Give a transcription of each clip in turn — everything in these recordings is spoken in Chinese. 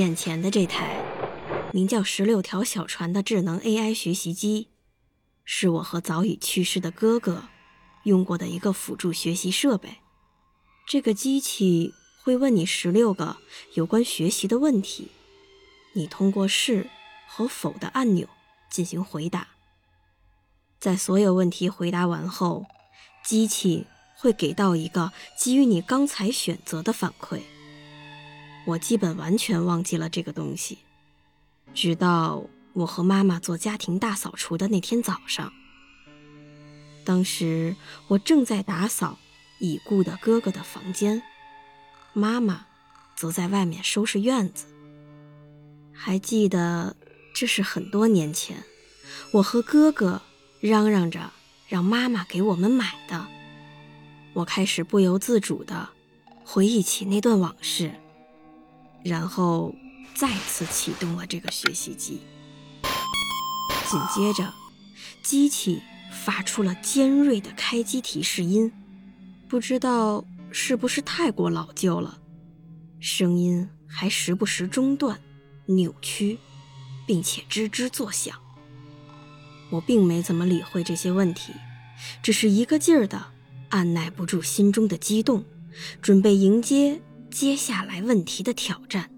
眼前的这台名叫“十六条小船”的智能 AI 学习机，是我和早已去世的哥哥用过的一个辅助学习设备。这个机器会问你十六个有关学习的问题，你通过“是”和“否”的按钮进行回答。在所有问题回答完后，机器会给到一个基于你刚才选择的反馈。我基本完全忘记了这个东西，直到我和妈妈做家庭大扫除的那天早上。当时我正在打扫已故的哥哥的房间，妈妈则在外面收拾院子。还记得这是很多年前，我和哥哥嚷嚷着让妈妈给我们买的。我开始不由自主地回忆起那段往事。然后再次启动了这个学习机，紧接着，机器发出了尖锐的开机提示音，不知道是不是太过老旧了，声音还时不时中断、扭曲，并且吱吱作响。我并没怎么理会这些问题，只是一个劲儿的按耐不住心中的激动，准备迎接。接下来问题的挑战，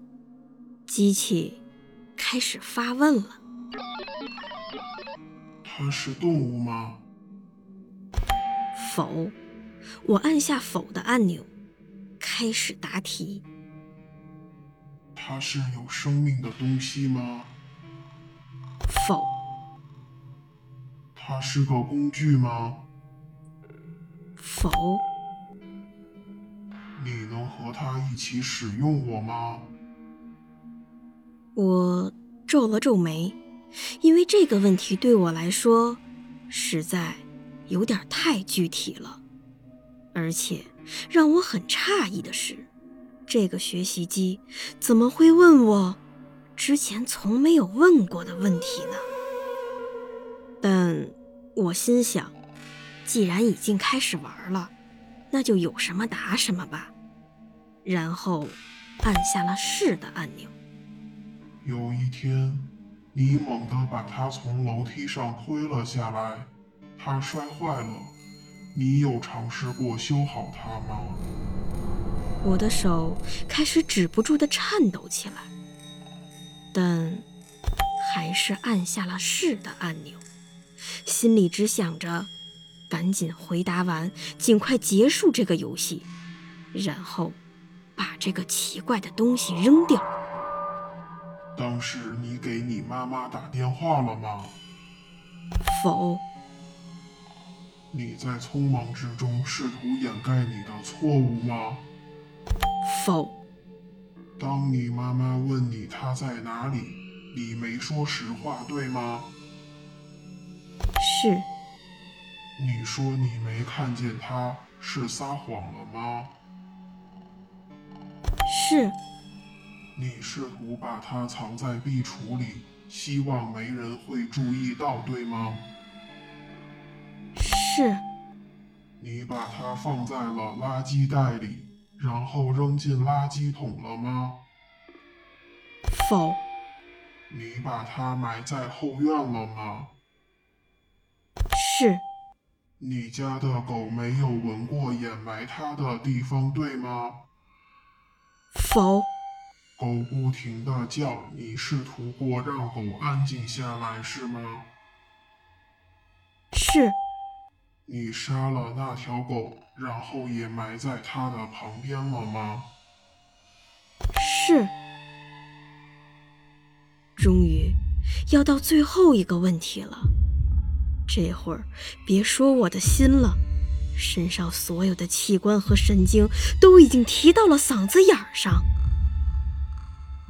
机器开始发问了。它是动物吗？否。我按下否的按钮，开始答题。它是有生命的东西吗？否。它是个工具吗？否。你能和他一起使用我吗？我皱了皱眉，因为这个问题对我来说实在有点太具体了，而且让我很诧异的是，这个学习机怎么会问我之前从没有问过的问题呢？但我心想，既然已经开始玩了，那就有什么答什么吧。然后按下了“是”的按钮。有一天，你猛地把它从楼梯上推了下来，它摔坏了。你有尝试过修好它吗？我的手开始止不住的颤抖起来，但还是按下了“是”的按钮，心里只想着赶紧回答完，尽快结束这个游戏，然后。把这个奇怪的东西扔掉。当时你给你妈妈打电话了吗？否。你在匆忙之中试图掩盖你的错误吗？否。当你妈妈问你她在哪里，你没说实话，对吗？是。你说你没看见她，是撒谎了吗？是，你试图把它藏在壁橱里，希望没人会注意到，对吗？是。你把它放在了垃圾袋里，然后扔进垃圾桶了吗？否。你把它埋在后院了吗？是。你家的狗没有闻过掩埋它的地方，对吗？否。狗不停的叫，你试图过让狗安静下来，是吗？是。你杀了那条狗，然后也埋在它的旁边了吗？是。终于，要到最后一个问题了。这会儿，别说我的心了。身上所有的器官和神经都已经提到了嗓子眼儿上。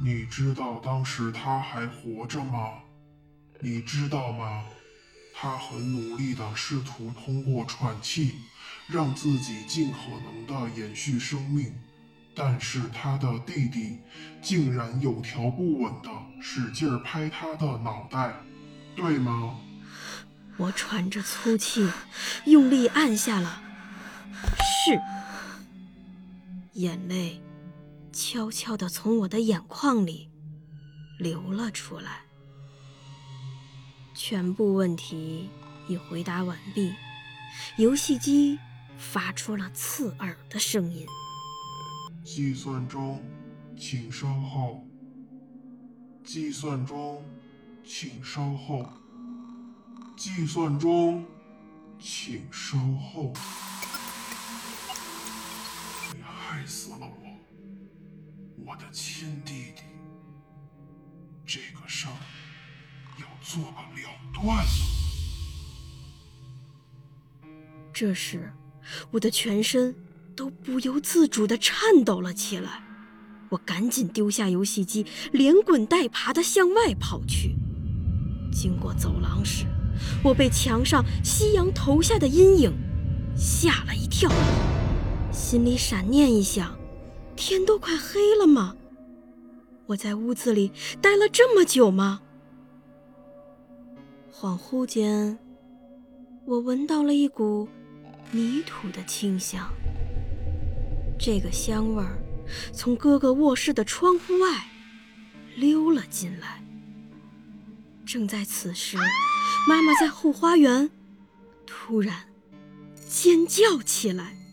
你知道当时他还活着吗？你知道吗？他很努力地试图通过喘气，让自己尽可能地延续生命，但是他的弟弟竟然有条不紊地使劲拍他的脑袋，对吗？我喘着粗气，用力按下了是，眼泪悄悄地从我的眼眶里流了出来。全部问题已回答完毕，游戏机发出了刺耳的声音。计算中，请稍后。计算中，请稍后。计算中，请稍后。你害死了我，我的亲弟弟。这个事儿要做个了断了。这时，我的全身都不由自主地颤抖了起来。我赶紧丢下游戏机，连滚带爬地向外跑去。经过走廊时，我被墙上夕阳投下的阴影吓了一跳，心里闪念一想：天都快黑了吗？我在屋子里待了这么久吗？恍惚间，我闻到了一股泥土的清香。这个香味儿从哥哥卧室的窗户外溜了进来。正在此时，妈妈在后花园突然尖叫起来。